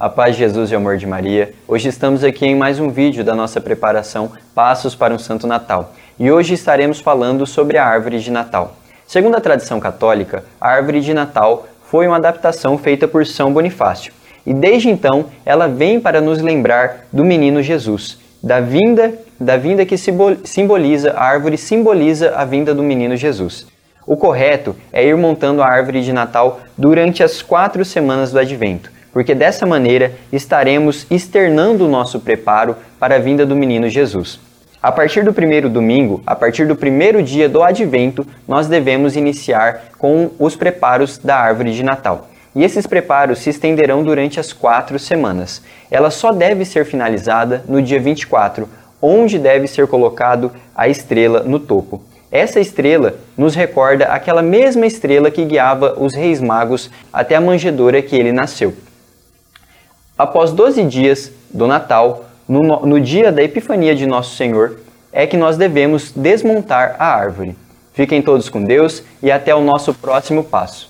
A paz de Jesus e amor de Maria. Hoje estamos aqui em mais um vídeo da nossa preparação Passos para um Santo Natal. E hoje estaremos falando sobre a árvore de Natal. Segundo a tradição católica, a árvore de Natal foi uma adaptação feita por São Bonifácio. E desde então, ela vem para nos lembrar do menino Jesus, da vinda, da vinda que simboliza a árvore simboliza a vinda do menino Jesus. O correto é ir montando a árvore de Natal durante as quatro semanas do Advento, porque dessa maneira estaremos externando o nosso preparo para a vinda do menino Jesus. A partir do primeiro domingo, a partir do primeiro dia do Advento, nós devemos iniciar com os preparos da árvore de Natal. E esses preparos se estenderão durante as quatro semanas. Ela só deve ser finalizada no dia 24, onde deve ser colocado a estrela no topo. Essa estrela nos recorda aquela mesma estrela que guiava os reis magos até a manjedoura que ele nasceu. Após 12 dias do Natal, no, no dia da Epifania de Nosso Senhor, é que nós devemos desmontar a árvore. Fiquem todos com Deus e até o nosso próximo passo.